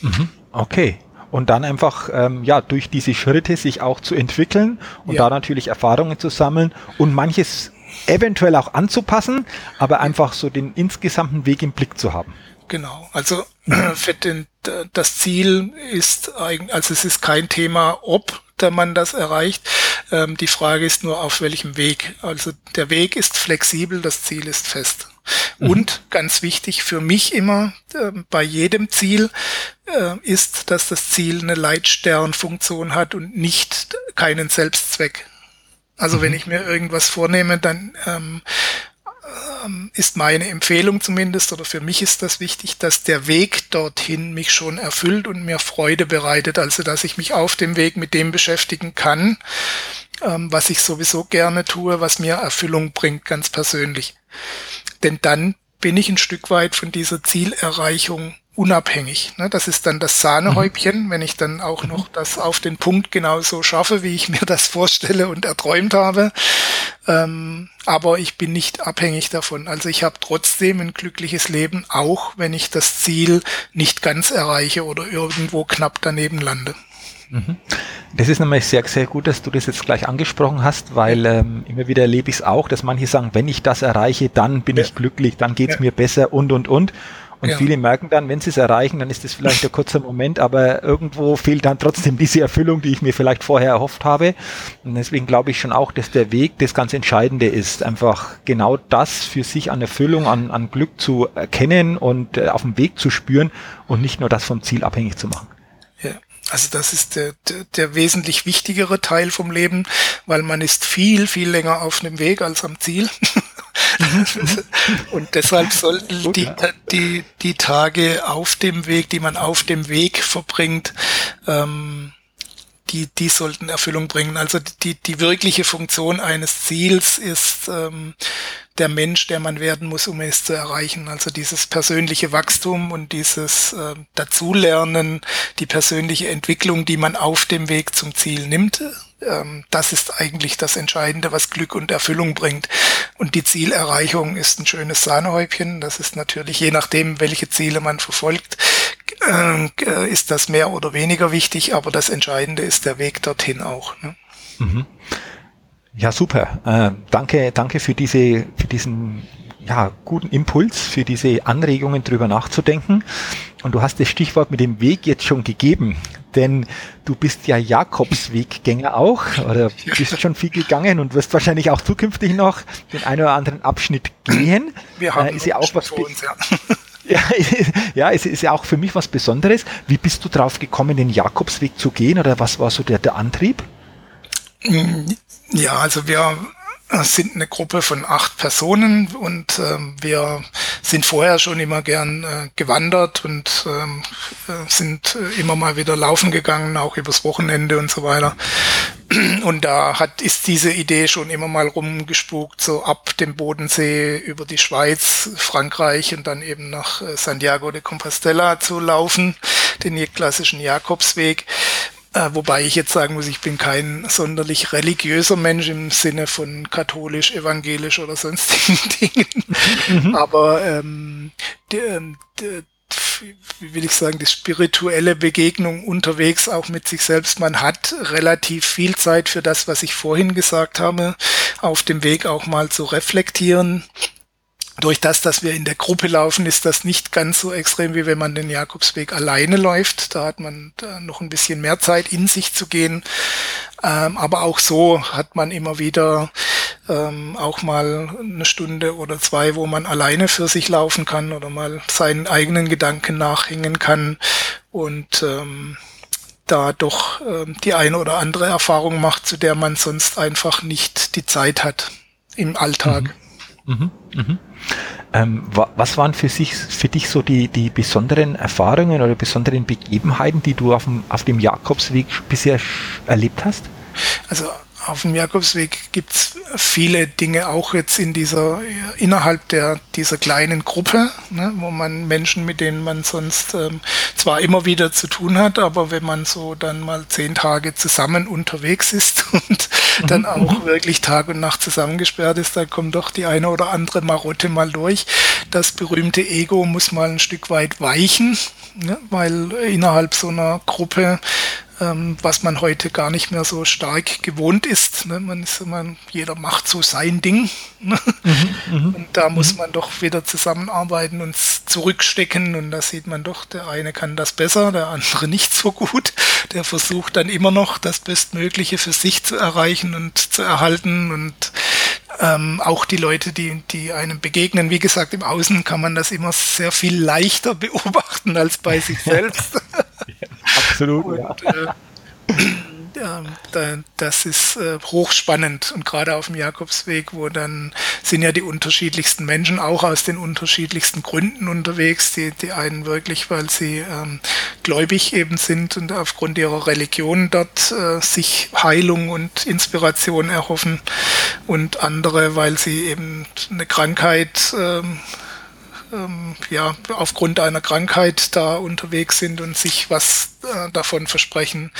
Mhm. Okay. Und dann einfach ähm, ja durch diese Schritte sich auch zu entwickeln und ja. da natürlich Erfahrungen zu sammeln und manches eventuell auch anzupassen, aber einfach so den insgesamten Weg im Blick zu haben. Genau, also für den, das Ziel ist eigentlich, also es ist kein Thema, ob der Mann das erreicht. Ähm, die Frage ist nur, auf welchem Weg. Also der Weg ist flexibel, das Ziel ist fest. Mhm. Und ganz wichtig für mich immer äh, bei jedem Ziel äh, ist, dass das Ziel eine Leitsternfunktion hat und nicht keinen Selbstzweck. Also mhm. wenn ich mir irgendwas vornehme, dann ähm, ist meine Empfehlung zumindest, oder für mich ist das wichtig, dass der Weg dorthin mich schon erfüllt und mir Freude bereitet. Also dass ich mich auf dem Weg mit dem beschäftigen kann, ähm, was ich sowieso gerne tue, was mir Erfüllung bringt, ganz persönlich. Denn dann bin ich ein Stück weit von dieser Zielerreichung unabhängig. Ne? Das ist dann das Sahnehäubchen, mhm. wenn ich dann auch mhm. noch das auf den Punkt genauso schaffe, wie ich mir das vorstelle und erträumt habe. Ähm, aber ich bin nicht abhängig davon. Also ich habe trotzdem ein glückliches Leben, auch wenn ich das Ziel nicht ganz erreiche oder irgendwo knapp daneben lande. Mhm. Das ist nämlich sehr, sehr gut, dass du das jetzt gleich angesprochen hast, weil ähm, immer wieder erlebe ich es auch, dass manche sagen, wenn ich das erreiche, dann bin ja. ich glücklich, dann geht's ja. mir besser und, und, und. Und ja. viele merken dann, wenn sie es erreichen, dann ist es vielleicht ein kurzer Moment, aber irgendwo fehlt dann trotzdem diese Erfüllung, die ich mir vielleicht vorher erhofft habe. Und deswegen glaube ich schon auch, dass der Weg das ganz Entscheidende ist, einfach genau das für sich an Erfüllung, an, an Glück zu erkennen und äh, auf dem Weg zu spüren und nicht nur das vom Ziel abhängig zu machen. Ja. Also das ist der, der, der wesentlich wichtigere Teil vom Leben, weil man ist viel, viel länger auf dem Weg als am Ziel. und deshalb sollten die, die, die Tage auf dem Weg, die man auf dem Weg verbringt, ähm, die, die sollten Erfüllung bringen. Also die, die wirkliche Funktion eines Ziels ist ähm, der Mensch, der man werden muss, um es zu erreichen. Also dieses persönliche Wachstum und dieses äh, Dazulernen, die persönliche Entwicklung, die man auf dem Weg zum Ziel nimmt, ähm, das ist eigentlich das Entscheidende, was Glück und Erfüllung bringt. Und die Zielerreichung ist ein schönes Sahnehäubchen. Das ist natürlich, je nachdem, welche Ziele man verfolgt, äh, ist das mehr oder weniger wichtig, aber das Entscheidende ist der Weg dorthin auch. Ne? Mhm. Ja, super. Äh, danke, danke für diese, für diesen ja, guten Impuls, für diese Anregungen drüber nachzudenken. Und du hast das Stichwort mit dem Weg jetzt schon gegeben, denn du bist ja Jakobsweggänger auch oder bist schon viel gegangen und wirst wahrscheinlich auch zukünftig noch den einen oder anderen Abschnitt gehen. Wir haben äh, ist ja auch was für uns, ja. Ja, ja, es ist ja auch für mich was Besonderes. Wie bist du drauf gekommen, den Jakobsweg zu gehen oder was war so der, der Antrieb? Ja, also wir sind eine Gruppe von acht Personen und ähm, wir sind vorher schon immer gern äh, gewandert und ähm, äh, sind äh, immer mal wieder laufen gegangen, auch übers Wochenende und so weiter. Und da hat ist diese Idee schon immer mal rumgespukt, so ab dem Bodensee über die Schweiz, Frankreich und dann eben nach äh, Santiago de Compostela zu laufen, den klassischen Jakobsweg. Äh, wobei ich jetzt sagen muss, ich bin kein sonderlich religiöser Mensch im Sinne von katholisch, evangelisch oder sonstigen Dingen. Mhm. Aber ähm, die, ähm, die, wie will ich sagen, die spirituelle Begegnung unterwegs auch mit sich selbst. Man hat relativ viel Zeit für das, was ich vorhin gesagt habe, auf dem Weg auch mal zu reflektieren, durch das, dass wir in der Gruppe laufen, ist das nicht ganz so extrem, wie wenn man den Jakobsweg alleine läuft. Da hat man da noch ein bisschen mehr Zeit, in sich zu gehen. Ähm, aber auch so hat man immer wieder ähm, auch mal eine Stunde oder zwei, wo man alleine für sich laufen kann oder mal seinen eigenen Gedanken nachhängen kann und ähm, da doch die eine oder andere Erfahrung macht, zu der man sonst einfach nicht die Zeit hat im Alltag. Mhm. Mhm, mhm. Ähm, was waren für, sich, für dich so die, die besonderen Erfahrungen oder besonderen Begebenheiten, die du auf dem, auf dem Jakobsweg bisher erlebt hast? Also auf dem Jakobsweg gibt's viele Dinge auch jetzt in dieser innerhalb der dieser kleinen Gruppe, ne, wo man Menschen, mit denen man sonst ähm, zwar immer wieder zu tun hat, aber wenn man so dann mal zehn Tage zusammen unterwegs ist und mhm. dann auch wirklich Tag und Nacht zusammengesperrt ist, dann kommt doch die eine oder andere Marotte mal durch. Das berühmte Ego muss mal ein Stück weit weichen, ne, weil innerhalb so einer Gruppe was man heute gar nicht mehr so stark gewohnt ist. Ne? Man ist immer, jeder macht so sein Ding. Ne? Mhm, mhm, und da muss mhm. man doch wieder zusammenarbeiten und zurückstecken. Und da sieht man doch, der eine kann das besser, der andere nicht so gut. Der versucht dann immer noch das Bestmögliche für sich zu erreichen und zu erhalten. Und ähm, auch die Leute, die, die einem begegnen, wie gesagt, im Außen kann man das immer sehr viel leichter beobachten als bei sich selbst. Absolut. Und, ja. Äh, das ist äh, hochspannend und gerade auf dem Jakobsweg, wo dann sind ja die unterschiedlichsten Menschen auch aus den unterschiedlichsten Gründen unterwegs. Die, die einen wirklich, weil sie ähm, gläubig eben sind und aufgrund ihrer Religion dort äh, sich Heilung und Inspiration erhoffen und andere, weil sie eben eine Krankheit ähm, ähm, ja, aufgrund einer Krankheit da unterwegs sind und sich was äh, davon versprechen.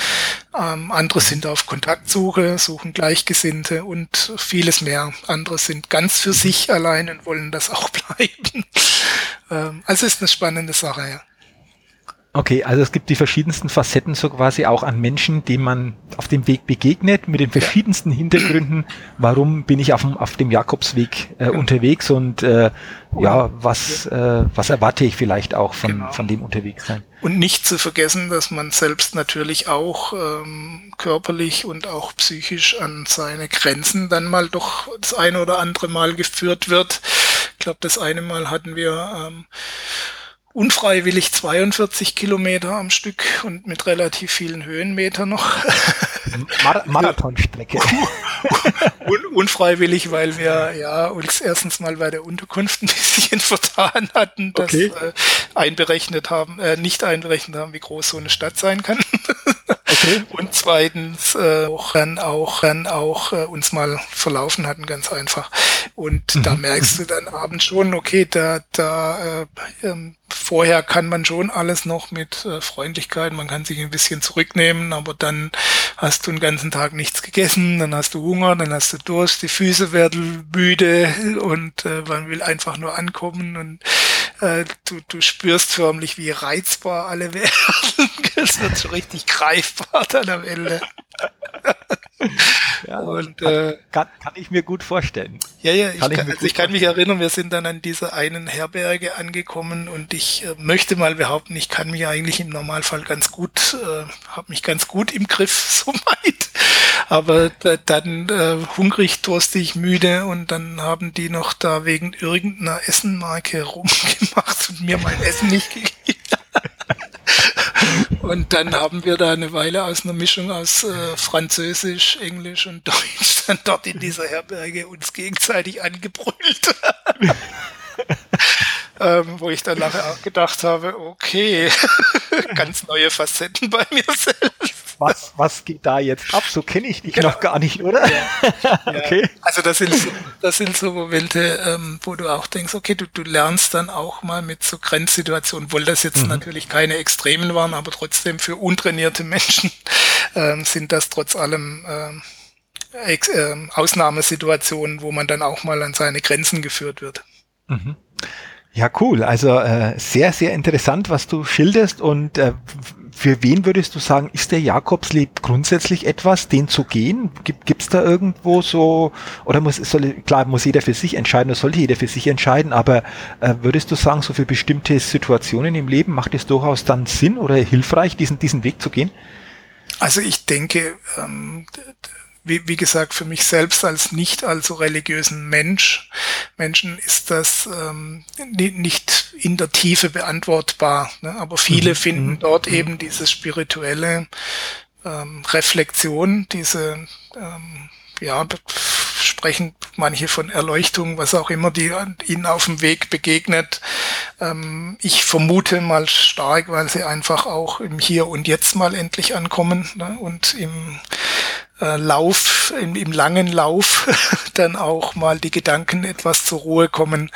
Ähm, andere sind auf Kontaktsuche, suchen Gleichgesinnte und vieles mehr. Andere sind ganz für sich allein und wollen das auch bleiben. ähm, also ist eine spannende Sache, ja. Okay, also es gibt die verschiedensten Facetten so quasi auch an Menschen, denen man auf dem Weg begegnet, mit den verschiedensten Hintergründen. Warum bin ich auf dem, auf dem Jakobsweg äh, unterwegs und äh, ja, was, äh, was erwarte ich vielleicht auch von, genau. von dem Unterwegssein? Und nicht zu vergessen, dass man selbst natürlich auch ähm, körperlich und auch psychisch an seine Grenzen dann mal doch das eine oder andere Mal geführt wird. Ich glaube, das eine Mal hatten wir ähm, unfreiwillig 42 Kilometer am Stück und mit relativ vielen Höhenmetern noch. Mar Marathonstrecke. Un unfreiwillig, weil wir ja uns erstens mal bei der Unterkunft ein bisschen vertan hatten, das okay. äh, einberechnet haben, äh, nicht einberechnet haben, wie groß so eine Stadt sein kann. Okay. Und zweitens äh, auch dann auch dann auch äh, uns mal verlaufen hatten, ganz einfach. Und mhm. da merkst du dann abends schon, okay, da da äh, ähm, vorher kann man schon alles noch mit äh, Freundlichkeit, man kann sich ein bisschen zurücknehmen, aber dann hast du den ganzen Tag nichts gegessen, dann hast du Hunger, dann hast du Durst, die Füße werden müde und äh, man will einfach nur ankommen und äh, du, du spürst förmlich, wie reizbar alle werden. Es wird so richtig greifbar dann am Ende. ja, und, äh, kann, kann, ich mir gut vorstellen. Ja, ja, ich kann, ich, also ich kann mich erinnern, wir sind dann an dieser einen Herberge angekommen und ich äh, möchte mal behaupten, ich kann mich eigentlich im Normalfall ganz gut, äh, habe mich ganz gut im Griff soweit. Aber dann äh, hungrig, durstig, müde und dann haben die noch da wegen irgendeiner Essenmarke rumgemacht und mir mein Essen nicht gegeben. Und dann haben wir da eine Weile aus einer Mischung aus äh, Französisch, Englisch und Deutsch dann dort in dieser Herberge uns gegenseitig angebrüllt. Ähm, wo ich dann nachher auch gedacht habe, okay, ganz neue Facetten bei mir selbst was, was geht da jetzt ab? So kenne ich dich genau. noch gar nicht, oder? Ja. okay. Also das sind, so, das sind so Momente, ähm, wo du auch denkst, okay, du, du lernst dann auch mal mit so Grenzsituationen, obwohl das jetzt mhm. natürlich keine Extremen waren, aber trotzdem für untrainierte Menschen ähm, sind das trotz allem ähm, Ex äh, Ausnahmesituationen, wo man dann auch mal an seine Grenzen geführt wird. Mhm. Ja, cool. Also äh, sehr, sehr interessant, was du schilderst und äh, für wen würdest du sagen, ist der Jakobsweg grundsätzlich etwas, den zu gehen? Gibt es da irgendwo so, oder muss, soll, klar, muss jeder für sich entscheiden, oder sollte jeder für sich entscheiden, aber äh, würdest du sagen, so für bestimmte Situationen im Leben macht es durchaus dann Sinn oder hilfreich, diesen, diesen Weg zu gehen? Also ich denke, ähm, wie, wie gesagt, für mich selbst als nicht allzu religiösen Mensch, Menschen ist das ähm, nicht in der Tiefe beantwortbar. Ne? Aber viele mhm. finden mhm. dort mhm. eben diese spirituelle ähm, Reflexion, diese ähm, ja, sprechen manche von Erleuchtung, was auch immer, die ihnen auf dem Weg begegnet. Ähm, ich vermute mal stark, weil sie einfach auch im Hier und Jetzt mal endlich ankommen ne? und im Lauf, im, im langen Lauf dann auch mal die Gedanken etwas zur Ruhe kommen.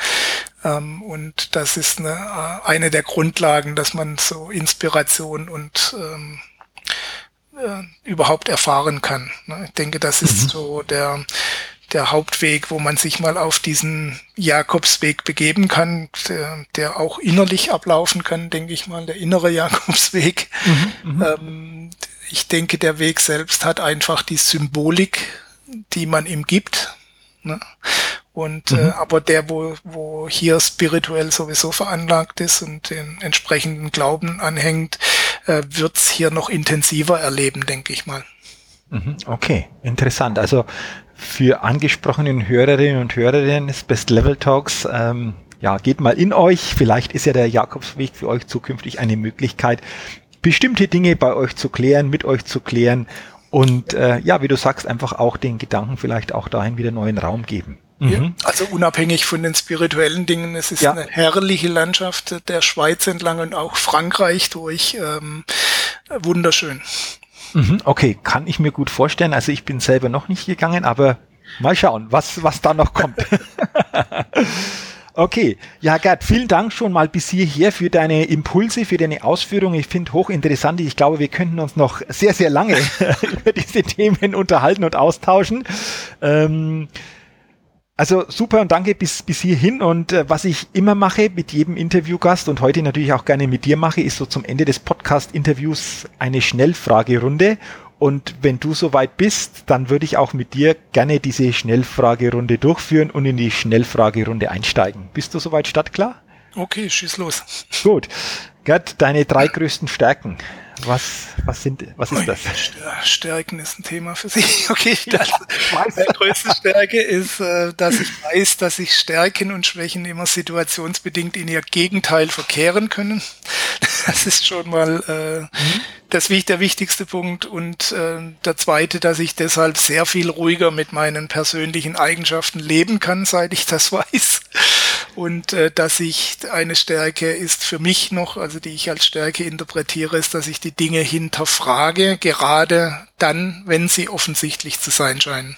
Ähm, und das ist eine, äh, eine der Grundlagen, dass man so Inspiration und ähm, äh, überhaupt erfahren kann. Ne? Ich denke, das ist mhm. so der, der Hauptweg, wo man sich mal auf diesen Jakobsweg begeben kann, der, der auch innerlich ablaufen kann, denke ich mal, der innere Jakobsweg. Mhm, mhm. ähm, ich denke, der Weg selbst hat einfach die Symbolik, die man ihm gibt. Ne? Und äh, mhm. äh, aber der, wo, wo hier spirituell sowieso veranlagt ist und den entsprechenden Glauben anhängt, äh, wird's hier noch intensiver erleben, denke ich mal. Mhm. Okay, interessant. Also für angesprochenen Hörerinnen und Hörerinnen des Best Level Talks, ähm, ja, geht mal in euch. Vielleicht ist ja der Jakobsweg für euch zukünftig eine Möglichkeit, bestimmte Dinge bei euch zu klären, mit euch zu klären und äh, ja, wie du sagst, einfach auch den Gedanken vielleicht auch dahin wieder neuen Raum geben. Mhm. Also unabhängig von den spirituellen Dingen, es ist ja. eine herrliche Landschaft der Schweiz entlang und auch Frankreich durch. Ähm, wunderschön. Mhm, okay, kann ich mir gut vorstellen. Also ich bin selber noch nicht gegangen, aber mal schauen, was, was da noch kommt. Okay, ja Gerd, vielen Dank schon mal bis hierher für deine Impulse, für deine Ausführungen. Ich finde hochinteressant. Ich glaube, wir könnten uns noch sehr, sehr lange über diese Themen unterhalten und austauschen. Ähm, also super und danke bis, bis hierhin. Und äh, was ich immer mache mit jedem Interviewgast und heute natürlich auch gerne mit dir mache, ist so zum Ende des Podcast-Interviews eine Schnellfragerunde. Und wenn du soweit bist, dann würde ich auch mit dir gerne diese Schnellfragerunde durchführen und in die Schnellfragerunde einsteigen. Bist du soweit startklar? Okay, schieß los. Gut. Gerd, deine drei größten Stärken. Was, was sind, was ist das? Stärken ist ein Thema für sich. Okay, das, meine größte Stärke ist, äh, dass ich weiß, dass sich Stärken und Schwächen immer situationsbedingt in ihr Gegenteil verkehren können. Das ist schon mal äh, mhm. das der wichtigste Punkt. Und äh, der zweite, dass ich deshalb sehr viel ruhiger mit meinen persönlichen Eigenschaften leben kann, seit ich das weiß. Und äh, dass ich eine Stärke ist für mich noch, also die ich als Stärke interpretiere, ist, dass ich die Dinge hinterfrage, gerade dann, wenn sie offensichtlich zu sein scheinen.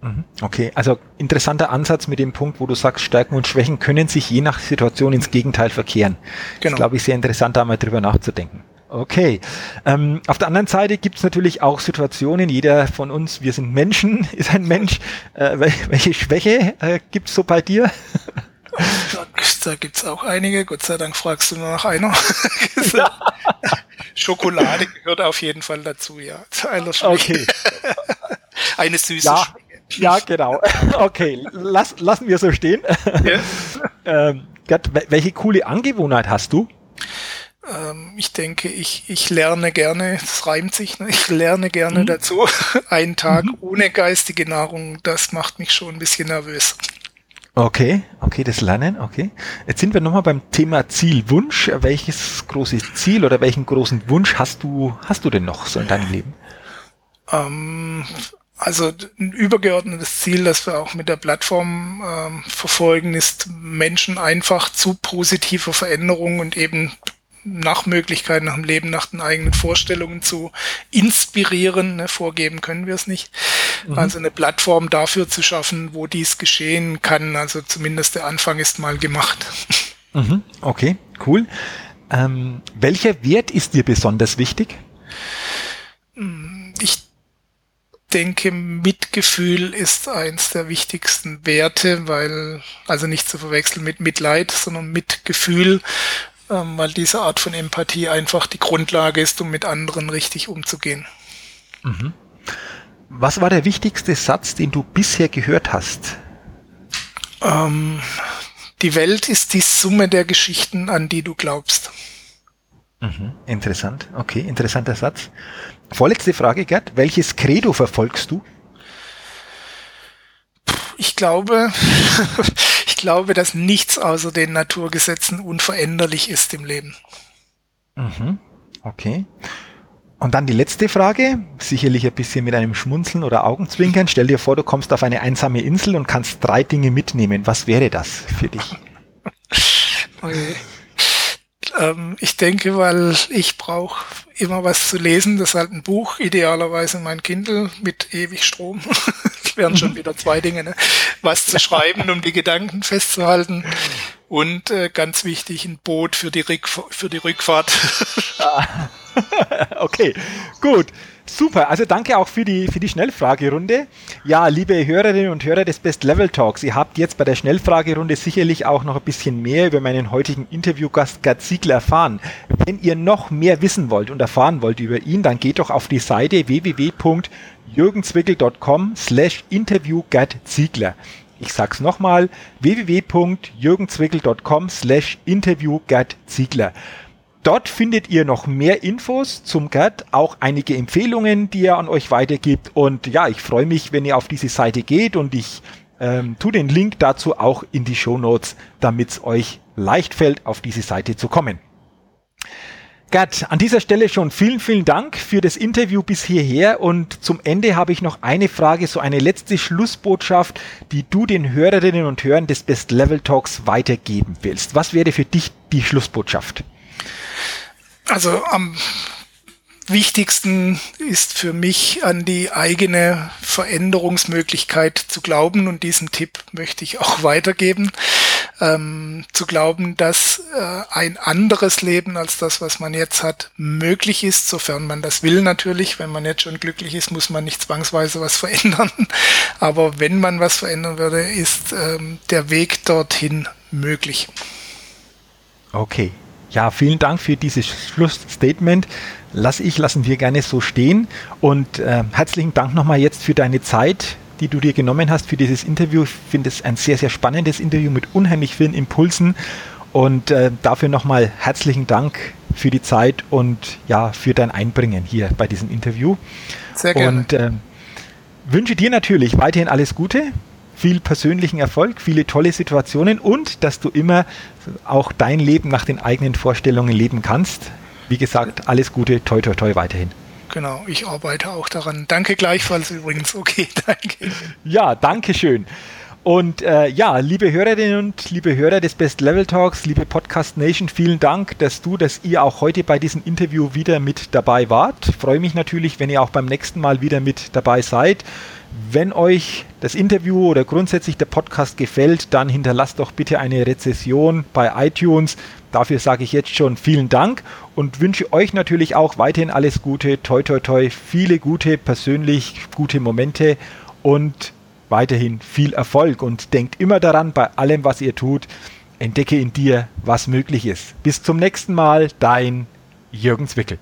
Mhm. Okay, also interessanter Ansatz mit dem Punkt, wo du sagst, Stärken und Schwächen können sich je nach Situation ins Gegenteil verkehren. Genau. Das glaube ich sehr interessant, da mal drüber nachzudenken. Okay. Ähm, auf der anderen Seite gibt es natürlich auch Situationen, jeder von uns, wir sind Menschen, ist ein Mensch. Äh, welche Schwäche äh, gibt es so bei dir? Da, da gibt's auch einige. Gott sei Dank fragst du nur nach einer. Ja. Schokolade gehört auf jeden Fall dazu, ja. Zu einer Okay. Eine süße ja. Ja, genau. Okay, lass, lassen wir so stehen. Ja. ähm, Gerd, welche coole Angewohnheit hast du? Ähm, ich denke, ich, ich lerne gerne, es reimt sich, ne? ich lerne gerne mhm. dazu. Ein Tag mhm. ohne geistige Nahrung, das macht mich schon ein bisschen nervös. Okay, okay, das Lernen, okay. Jetzt sind wir nochmal beim Thema Zielwunsch. Welches große Ziel oder welchen großen Wunsch hast du, hast du denn noch so in deinem Leben? Ähm, also ein übergeordnetes Ziel, das wir auch mit der Plattform ähm, verfolgen, ist Menschen einfach zu positiver Veränderung und eben nach Möglichkeiten, nach dem Leben, nach den eigenen Vorstellungen zu inspirieren. Ne, vorgeben können wir es nicht. Mhm. Also eine Plattform dafür zu schaffen, wo dies geschehen kann. Also zumindest der Anfang ist mal gemacht. Mhm. Okay, cool. Ähm, welcher Wert ist dir besonders wichtig? Ich denke, Mitgefühl ist eins der wichtigsten Werte, weil, also nicht zu verwechseln mit Mitleid, sondern Mitgefühl, ähm, weil diese Art von Empathie einfach die Grundlage ist, um mit anderen richtig umzugehen. Mhm. Was war der wichtigste Satz, den du bisher gehört hast? Ähm, die Welt ist die Summe der Geschichten, an die du glaubst. Mhm, interessant. Okay, interessanter Satz. Vorletzte Frage, Gerd. Welches Credo verfolgst du? Ich glaube, glaube, dass nichts außer den Naturgesetzen unveränderlich ist im Leben. Mhm. Okay. Und dann die letzte Frage, sicherlich ein bisschen mit einem Schmunzeln oder Augenzwinkern. Stell dir vor, du kommst auf eine einsame Insel und kannst drei Dinge mitnehmen. Was wäre das für dich? Okay. Ähm, ich denke, weil ich brauche immer was zu lesen, das ist halt ein Buch, idealerweise mein Kindle mit ewig Strom. das wären schon wieder zwei Dinge, ne? was zu schreiben, um die Gedanken festzuhalten. Und äh, ganz wichtig, ein Boot für die, Rückf für die Rückfahrt. okay, gut. Super, also danke auch für die, für die Schnellfragerunde. Ja, liebe Hörerinnen und Hörer des Best Level Talks, ihr habt jetzt bei der Schnellfragerunde sicherlich auch noch ein bisschen mehr über meinen heutigen Interviewgast Gerd Ziegler erfahren. Wenn ihr noch mehr wissen wollt und erfahren wollt über ihn, dann geht doch auf die Seite www.jürgenzwickel.com slash interview Gerd Ziegler. Ich sag's nochmal, www.jürgenzwickel.com slash interview Gerd Ziegler. Dort findet ihr noch mehr Infos zum Gerd, auch einige Empfehlungen, die er an euch weitergibt. Und ja, ich freue mich, wenn ihr auf diese Seite geht und ich ähm, tue den Link dazu auch in die Show Notes, damit es euch leicht fällt, auf diese Seite zu kommen. Gerd, an dieser Stelle schon vielen, vielen Dank für das Interview bis hierher und zum Ende habe ich noch eine Frage, so eine letzte Schlussbotschaft, die du den Hörerinnen und Hörern des Best Level Talks weitergeben willst. Was wäre für dich die Schlussbotschaft? Also am wichtigsten ist für mich an die eigene Veränderungsmöglichkeit zu glauben und diesen Tipp möchte ich auch weitergeben. Ähm, zu glauben, dass äh, ein anderes Leben als das, was man jetzt hat, möglich ist, sofern man das will natürlich. Wenn man jetzt schon glücklich ist, muss man nicht zwangsweise was verändern. Aber wenn man was verändern würde, ist ähm, der Weg dorthin möglich. Okay, ja, vielen Dank für dieses Schlussstatement. Lass ich, lassen wir gerne so stehen. Und äh, herzlichen Dank nochmal jetzt für deine Zeit, die du dir genommen hast für dieses Interview. Ich finde es ein sehr, sehr spannendes Interview mit unheimlich vielen Impulsen. Und äh, dafür nochmal herzlichen Dank für die Zeit und ja, für dein Einbringen hier bei diesem Interview. Sehr gerne. Und äh, wünsche dir natürlich weiterhin alles Gute viel persönlichen Erfolg, viele tolle Situationen und dass du immer auch dein Leben nach den eigenen Vorstellungen leben kannst. Wie gesagt, alles Gute, toi toi toi weiterhin. Genau, ich arbeite auch daran. Danke gleichfalls übrigens. Okay, danke. Ja, danke schön. Und äh, ja, liebe Hörerinnen und liebe Hörer des Best Level Talks, liebe Podcast Nation, vielen Dank, dass du, dass ihr auch heute bei diesem Interview wieder mit dabei wart. Freue mich natürlich, wenn ihr auch beim nächsten Mal wieder mit dabei seid. Wenn euch das Interview oder grundsätzlich der Podcast gefällt, dann hinterlasst doch bitte eine Rezession bei iTunes. Dafür sage ich jetzt schon vielen Dank und wünsche euch natürlich auch weiterhin alles Gute, toi toi toi, viele gute, persönlich gute Momente und weiterhin viel Erfolg und denkt immer daran, bei allem, was ihr tut, entdecke in dir, was möglich ist. Bis zum nächsten Mal, dein Jürgen Zwickel.